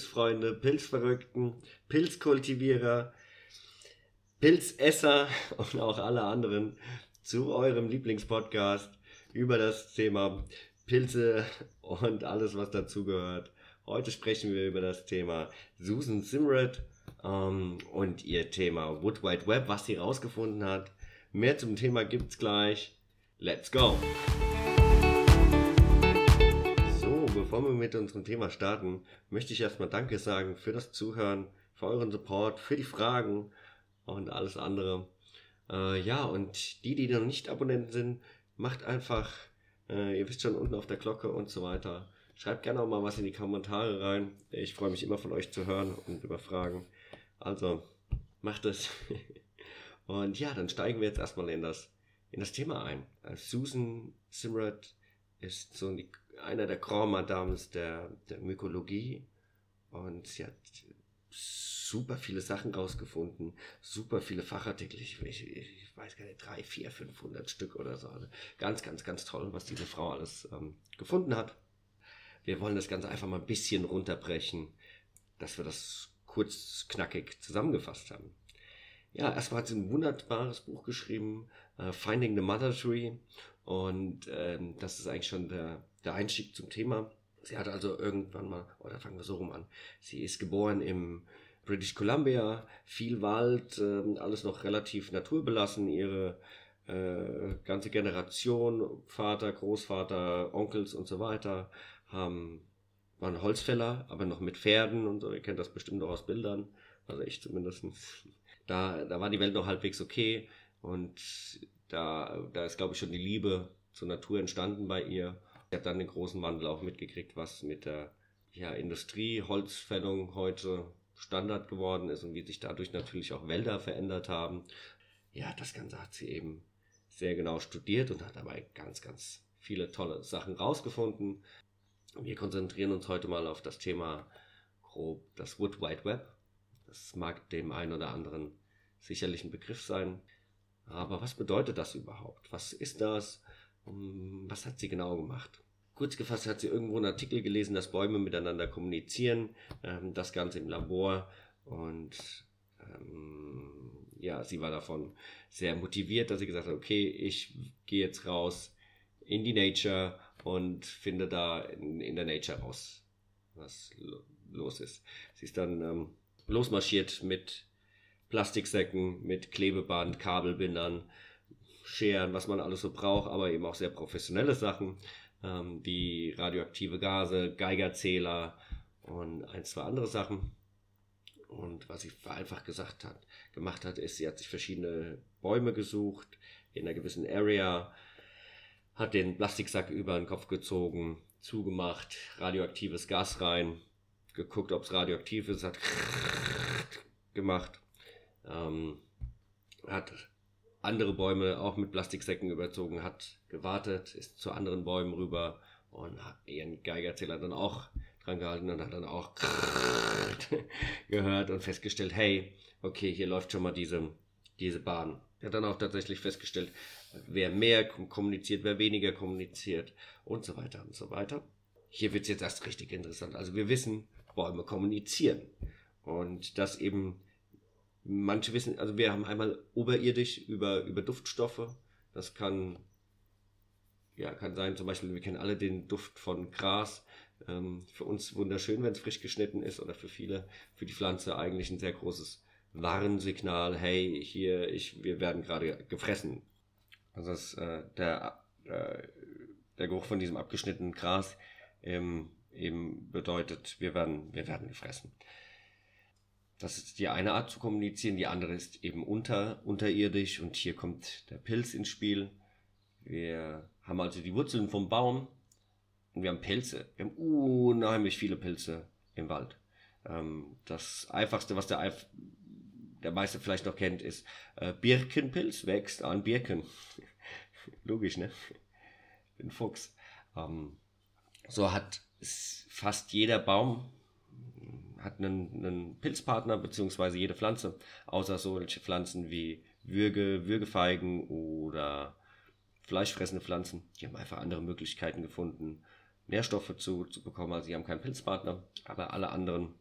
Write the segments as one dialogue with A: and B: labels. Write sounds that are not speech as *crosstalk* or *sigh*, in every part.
A: Pilzfreunde, Pilzverrückten, Pilzkultivierer, Pilzesser *laughs* und auch alle anderen zu eurem Lieblingspodcast über das Thema Pilze und alles, was dazugehört. Heute sprechen wir über das Thema Susan Simrad ähm, und ihr Thema Wood Wide Web, was sie rausgefunden hat. Mehr zum Thema gibt's gleich. Let's go! Bevor wir mit unserem Thema starten, möchte ich erstmal Danke sagen für das Zuhören, für euren Support, für die Fragen und alles andere. Äh, ja, und die, die noch nicht Abonnenten sind, macht einfach, äh, ihr wisst schon, unten auf der Glocke und so weiter. Schreibt gerne auch mal was in die Kommentare rein. Ich freue mich immer von euch zu hören und über Fragen. Also, macht es. *laughs* und ja, dann steigen wir jetzt erstmal in das, in das Thema ein. Äh, Susan Simrad ist so die, einer der Grand Madames der, der Mykologie und sie hat super viele Sachen rausgefunden, super viele Fachartikel, ich, ich, ich weiß gar nicht, drei, vier, 500 Stück oder so. Also ganz, ganz, ganz toll, was diese Frau alles ähm, gefunden hat. Wir wollen das Ganze einfach mal ein bisschen runterbrechen, dass wir das kurz, knackig zusammengefasst haben. Ja, erstmal hat sie ein wunderbares Buch geschrieben, uh, Finding the Mother Tree. Und ähm, das ist eigentlich schon der, der Einstieg zum Thema. Sie hat also irgendwann mal, oder fangen wir so rum an, sie ist geboren im British Columbia, viel Wald, äh, alles noch relativ naturbelassen. Ihre äh, ganze Generation, Vater, Großvater, Onkels und so weiter, haben, waren Holzfäller, aber noch mit Pferden und so. Ihr kennt das bestimmt auch aus Bildern, also ich zumindest. Da, da war die Welt noch halbwegs okay und da, da ist, glaube ich, schon die Liebe zur Natur entstanden bei ihr. Sie hat dann den großen Wandel auch mitgekriegt, was mit der ja, Industrie, Holzfällung heute Standard geworden ist und wie sich dadurch natürlich auch Wälder verändert haben. Ja, das Ganze hat sie eben sehr genau studiert und hat dabei ganz, ganz viele tolle Sachen rausgefunden. Wir konzentrieren uns heute mal auf das Thema grob das Wood Wide Web. Das mag dem einen oder anderen sicherlich ein Begriff sein. Aber was bedeutet das überhaupt? Was ist das? Was hat sie genau gemacht? Kurz gefasst hat sie irgendwo einen Artikel gelesen, dass Bäume miteinander kommunizieren, ähm, das Ganze im Labor und ähm, ja, sie war davon sehr motiviert, dass sie gesagt hat, okay, ich gehe jetzt raus in die Nature und finde da in, in der Nature raus, was lo los ist. Sie ist dann ähm, losmarschiert mit Plastiksäcken, mit Klebeband, Kabelbindern, Scheren, was man alles so braucht, aber eben auch sehr professionelle Sachen ähm, wie radioaktive Gase, Geigerzähler und ein, zwei andere Sachen. Und was sie einfach gesagt hat, gemacht hat, ist, sie hat sich verschiedene Bäume gesucht in einer gewissen Area, hat den Plastiksack über den Kopf gezogen, zugemacht, radioaktives Gas rein, geguckt, ob es radioaktiv ist, hat *laughs* gemacht, ähm, hat andere Bäume auch mit Plastiksäcken überzogen hat, gewartet, ist zu anderen Bäumen rüber und hat ihren Geigerzähler dann auch dran gehalten und hat dann auch *laughs* gehört und festgestellt, hey, okay, hier läuft schon mal diese, diese Bahn. Er hat dann auch tatsächlich festgestellt, wer mehr kommuniziert, wer weniger kommuniziert und so weiter und so weiter. Hier wird es jetzt erst richtig interessant. Also wir wissen, Bäume kommunizieren. Und das eben Manche wissen, also wir haben einmal oberirdisch über, über Duftstoffe. Das kann, ja, kann sein, zum Beispiel, wir kennen alle den Duft von Gras. Ähm, für uns wunderschön, wenn es frisch geschnitten ist, oder für viele, für die Pflanze eigentlich ein sehr großes Warnsignal. Hey, hier, ich, wir werden gerade gefressen. Also das, äh, der, äh, der Geruch von diesem abgeschnittenen Gras ähm, eben bedeutet, wir werden, wir werden gefressen. Das ist die eine Art zu kommunizieren, die andere ist eben unter, unterirdisch und hier kommt der Pilz ins Spiel. Wir haben also die Wurzeln vom Baum und wir haben Pilze. Wir haben unheimlich viele Pilze im Wald. Ähm, das einfachste, was der, der meiste vielleicht noch kennt, ist äh, Birkenpilz, wächst an Birken. *laughs* Logisch, ne? Ich bin Fuchs. Ähm, so hat fast jeder Baum hat einen, einen Pilzpartner, beziehungsweise jede Pflanze, außer solche Pflanzen wie Würge, Würgefeigen oder fleischfressende Pflanzen. Die haben einfach andere Möglichkeiten gefunden, Nährstoffe zu, zu bekommen. Also sie haben keinen Pilzpartner, aber alle anderen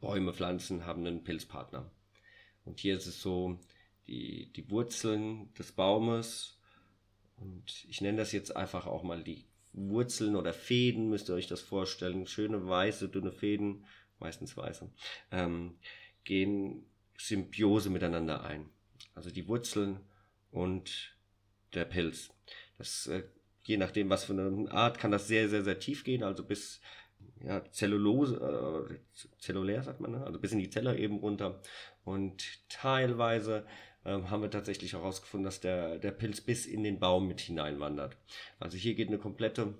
A: Bäume, Pflanzen haben einen Pilzpartner. Und hier ist es so, die, die Wurzeln des Baumes, und ich nenne das jetzt einfach auch mal die Wurzeln oder Fäden, müsst ihr euch das vorstellen, schöne weiße, dünne Fäden, meistens weiße, ähm, gehen Symbiose miteinander ein. Also die Wurzeln und der Pilz. Das, äh, je nachdem, was für eine Art, kann das sehr, sehr, sehr tief gehen, also bis ja, Zellulose, äh, zellulär sagt man, ne? also bis in die Zelle eben runter. Und teilweise ähm, haben wir tatsächlich herausgefunden, dass der, der Pilz bis in den Baum mit hineinwandert. Also hier geht eine komplette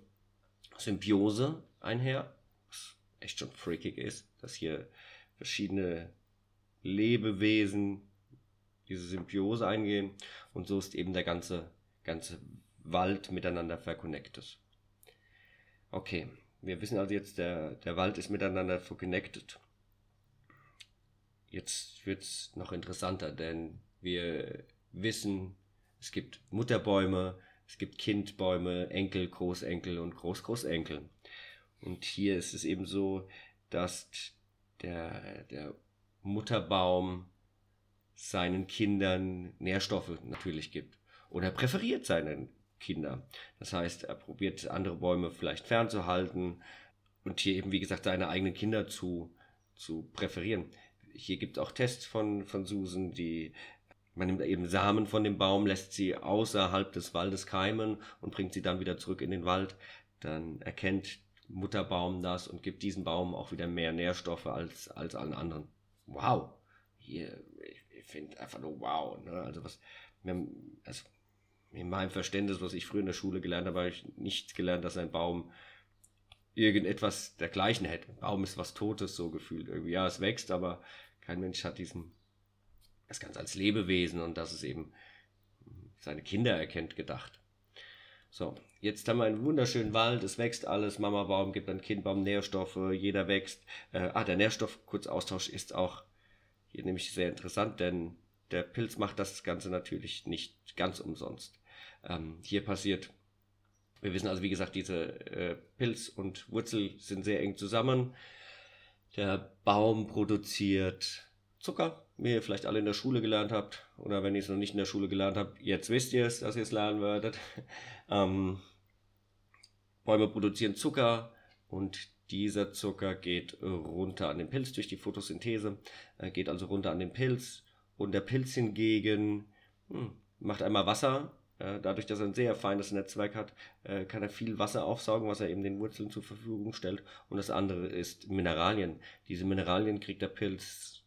A: Symbiose einher, was echt schon freakig ist, dass hier verschiedene Lebewesen diese Symbiose eingehen und so ist eben der ganze, ganze Wald miteinander verconnected. Okay, wir wissen also jetzt, der, der Wald ist miteinander verconnected. Jetzt wird es noch interessanter, denn wir wissen, es gibt Mutterbäume, es gibt Kindbäume, Enkel, Großenkel und Großgroßenkel. Und hier ist es eben so, dass der, der Mutterbaum seinen Kindern Nährstoffe natürlich gibt. Oder präferiert seinen Kinder. Das heißt, er probiert andere Bäume vielleicht fernzuhalten und hier eben, wie gesagt, seine eigenen Kinder zu, zu präferieren. Hier gibt es auch Tests von, von Susan, die man nimmt eben Samen von dem Baum, lässt sie außerhalb des Waldes keimen und bringt sie dann wieder zurück in den Wald. Dann erkennt Mutterbaum das und gibt diesem Baum auch wieder mehr Nährstoffe als, als allen anderen. Wow! Hier, ich, finde einfach nur wow. Ne? Also was, also in meinem Verständnis, was ich früher in der Schule gelernt habe, habe ich nicht gelernt, dass ein Baum irgendetwas dergleichen hätte. Ein Baum ist was Totes, so gefühlt irgendwie. Ja, es wächst, aber kein Mensch hat diesen, das Ganze als Lebewesen und dass es eben seine Kinder erkennt, gedacht. So, jetzt haben wir einen wunderschönen Wald, es wächst alles, Mama Baum gibt dann Kindbaum Nährstoffe, jeder wächst. Äh, ah, der Nährstoffkurzaustausch ist auch hier nämlich sehr interessant, denn der Pilz macht das Ganze natürlich nicht ganz umsonst. Ähm, hier passiert, wir wissen also, wie gesagt, diese äh, Pilz und Wurzel sind sehr eng zusammen. Der Baum produziert Zucker, wie ihr vielleicht alle in der Schule gelernt habt. Oder wenn ihr es noch nicht in der Schule gelernt habt, jetzt wisst ihr es, dass ihr es lernen werdet. *laughs* ähm, Bäume produzieren Zucker und dieser Zucker geht runter an den Pilz durch die Photosynthese, äh, geht also runter an den Pilz und der Pilz hingegen hm, macht einmal Wasser. Äh, dadurch, dass er ein sehr feines Netzwerk hat, äh, kann er viel Wasser aufsaugen, was er eben den Wurzeln zur Verfügung stellt. Und das andere ist Mineralien. Diese Mineralien kriegt der Pilz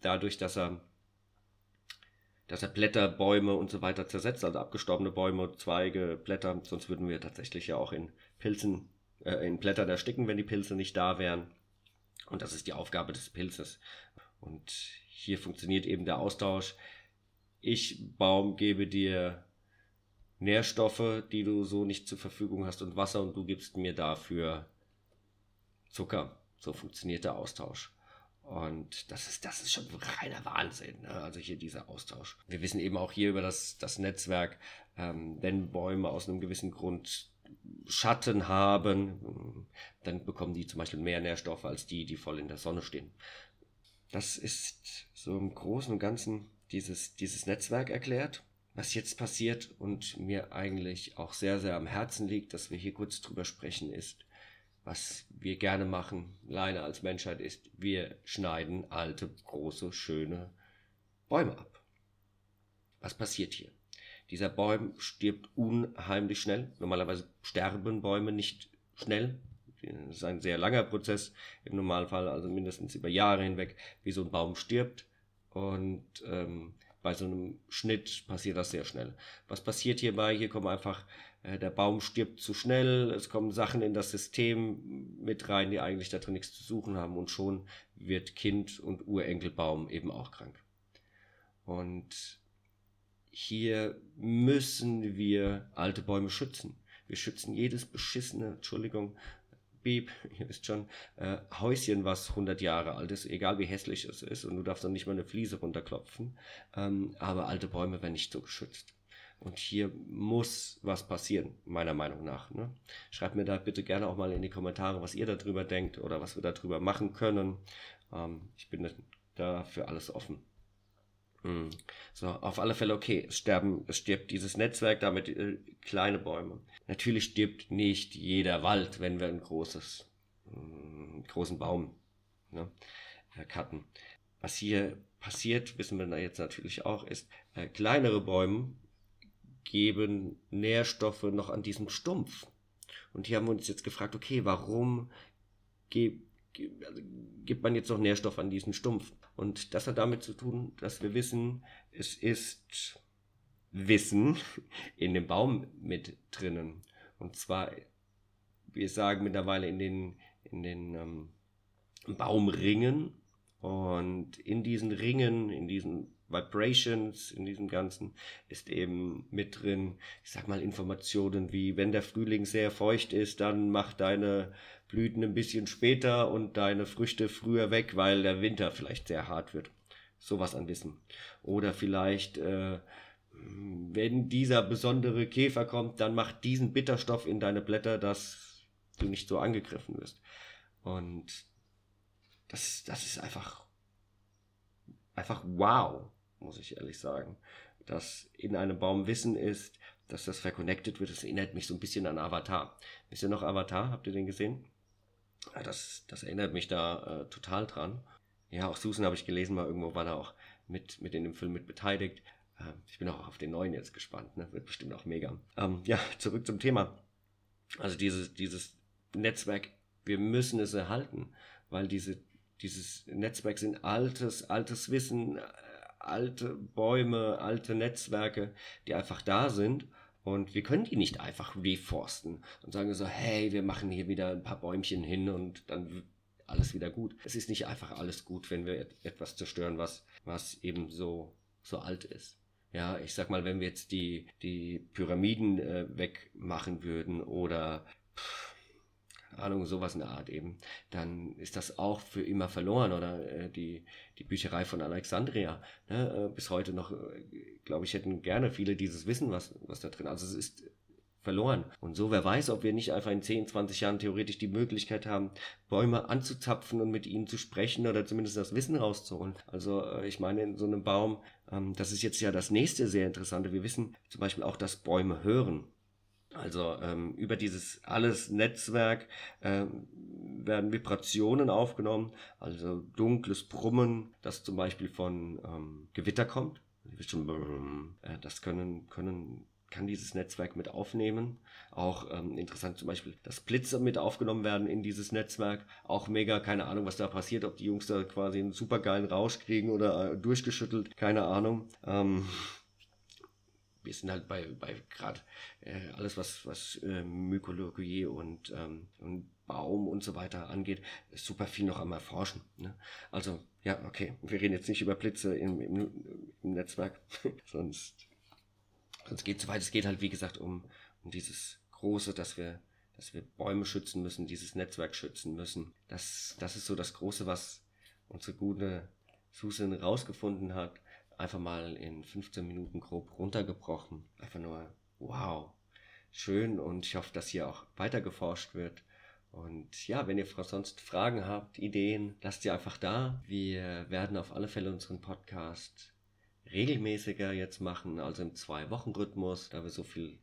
A: dadurch, dass er dass er Blätter, Bäume und so weiter zersetzt, also abgestorbene Bäume, Zweige, Blätter, sonst würden wir tatsächlich ja auch in Pilzen, äh, in Blättern ersticken, wenn die Pilze nicht da wären. Und das ist die Aufgabe des Pilzes. Und hier funktioniert eben der Austausch. Ich, Baum, gebe dir Nährstoffe, die du so nicht zur Verfügung hast und Wasser und du gibst mir dafür Zucker. So funktioniert der Austausch. Und das ist, das ist schon reiner Wahnsinn, ne? also hier dieser Austausch. Wir wissen eben auch hier über das, das Netzwerk, ähm, wenn Bäume aus einem gewissen Grund Schatten haben, dann bekommen die zum Beispiel mehr Nährstoffe als die, die voll in der Sonne stehen. Das ist so im Großen und Ganzen dieses, dieses Netzwerk erklärt. Was jetzt passiert und mir eigentlich auch sehr, sehr am Herzen liegt, dass wir hier kurz drüber sprechen, ist, was wir gerne machen, leider als Menschheit, ist, wir schneiden alte, große, schöne Bäume ab. Was passiert hier? Dieser Baum stirbt unheimlich schnell. Normalerweise sterben Bäume nicht schnell. Das ist ein sehr langer Prozess im Normalfall, also mindestens über Jahre hinweg, wie so ein Baum stirbt. Und ähm, bei so einem Schnitt passiert das sehr schnell. Was passiert hierbei? Hier kommen einfach, äh, der Baum stirbt zu schnell, es kommen Sachen in das System mit rein, die eigentlich da drin nichts zu suchen haben und schon wird Kind und Urenkelbaum eben auch krank. Und hier müssen wir alte Bäume schützen. Wir schützen jedes beschissene, Entschuldigung, Beep, ihr wisst schon, äh, Häuschen, was 100 Jahre alt ist, egal wie hässlich es ist, und du darfst dann nicht mal eine Fliese runterklopfen, ähm, aber alte Bäume werden nicht so geschützt. Und hier muss was passieren, meiner Meinung nach. Ne? Schreibt mir da bitte gerne auch mal in die Kommentare, was ihr darüber denkt oder was wir darüber machen können. Ähm, ich bin da für alles offen. Hm. So, auf alle Fälle okay. Es sterben, es stirbt dieses Netzwerk, damit äh, kleine Bäume. Natürlich stirbt nicht jeder Wald, wenn wir ein großes, äh, großen Baum ne, äh, cutten. Was hier passiert, wissen wir jetzt natürlich auch, ist, äh, kleinere Bäume geben Nährstoffe noch an diesem Stumpf. Und hier haben wir uns jetzt gefragt, okay, warum ge also gibt man jetzt noch Nährstoff an diesen Stumpf? Und das hat damit zu tun, dass wir wissen, es ist Wissen *laughs* in dem Baum mit drinnen. Und zwar, wir sagen mittlerweile in den, in den ähm, Baumringen. Und in diesen Ringen, in diesen Vibrations, in diesem Ganzen ist eben mit drin, ich sag mal, Informationen wie, wenn der Frühling sehr feucht ist, dann mach deine Blüten ein bisschen später und deine Früchte früher weg, weil der Winter vielleicht sehr hart wird. Sowas an Wissen. Oder vielleicht, äh, wenn dieser besondere Käfer kommt, dann mach diesen Bitterstoff in deine Blätter, dass du nicht so angegriffen wirst. Und das, das ist einfach, einfach wow, muss ich ehrlich sagen. Dass in einem Baum Wissen ist, dass das verconnected wird. Das erinnert mich so ein bisschen an Avatar. Wisst ihr noch Avatar? Habt ihr den gesehen? Ja, das, das erinnert mich da äh, total dran. Ja, auch Susan habe ich gelesen, mal irgendwo war da auch mit, mit in dem Film mit beteiligt. Ähm, ich bin auch auf den neuen jetzt gespannt, ne? wird bestimmt auch mega. Ähm, ja, zurück zum Thema. Also dieses, dieses Netzwerk, wir müssen es erhalten, weil diese, dieses Netzwerk sind altes, altes Wissen, äh, alte Bäume, alte Netzwerke, die einfach da sind und wir können die nicht einfach reforsten und sagen so, hey, wir machen hier wieder ein paar Bäumchen hin und dann alles wieder gut. Es ist nicht einfach alles gut, wenn wir etwas zerstören, was, was eben so, so alt ist. Ja, ich sag mal, wenn wir jetzt die, die Pyramiden äh, wegmachen würden oder pff, Ahnung, sowas in der Art eben, dann ist das auch für immer verloren. Oder äh, die, die Bücherei von Alexandria. Ne? Äh, bis heute noch, äh, glaube ich, hätten gerne viele dieses Wissen, was, was da drin Also es ist verloren. Und so, wer weiß, ob wir nicht einfach in 10, 20 Jahren theoretisch die Möglichkeit haben, Bäume anzuzapfen und mit ihnen zu sprechen oder zumindest das Wissen rauszuholen. Also äh, ich meine, in so einem Baum, ähm, das ist jetzt ja das nächste sehr interessante. Wir wissen zum Beispiel auch, dass Bäume hören. Also ähm, über dieses alles Netzwerk ähm, werden Vibrationen aufgenommen, also dunkles Brummen, das zum Beispiel von ähm, Gewitter kommt. Äh, das können, können, kann dieses Netzwerk mit aufnehmen. Auch ähm, interessant zum Beispiel, dass Blitze mit aufgenommen werden in dieses Netzwerk. Auch mega, keine Ahnung, was da passiert, ob die Jungs da quasi einen supergeilen Rausch kriegen oder äh, durchgeschüttelt, keine Ahnung. Ähm, wir sind halt bei, bei gerade äh, alles, was, was äh, Mykologie und, ähm, und Baum und so weiter angeht, super viel noch am Erforschen. Ne? Also, ja, okay, wir reden jetzt nicht über Blitze im, im, im Netzwerk, *laughs* sonst, sonst geht es so weit. Es geht halt, wie gesagt, um, um dieses Große, dass wir, dass wir Bäume schützen müssen, dieses Netzwerk schützen müssen. Das, das ist so das Große, was unsere gute Susan rausgefunden hat einfach mal in 15 Minuten grob runtergebrochen. Einfach nur, wow, schön und ich hoffe, dass hier auch weiter geforscht wird. Und ja, wenn ihr sonst Fragen habt, Ideen, lasst sie einfach da. Wir werden auf alle Fälle unseren Podcast regelmäßiger jetzt machen, also im Zwei-Wochen-Rhythmus, da wir so viel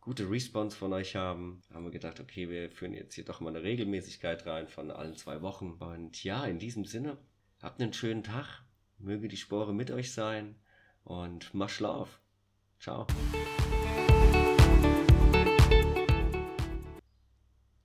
A: gute Response von euch haben, haben wir gedacht, okay, wir führen jetzt hier doch mal eine Regelmäßigkeit rein von allen zwei Wochen. Und ja, in diesem Sinne, habt einen schönen Tag Möge die Spore mit euch sein und mach Schlaf. Ciao.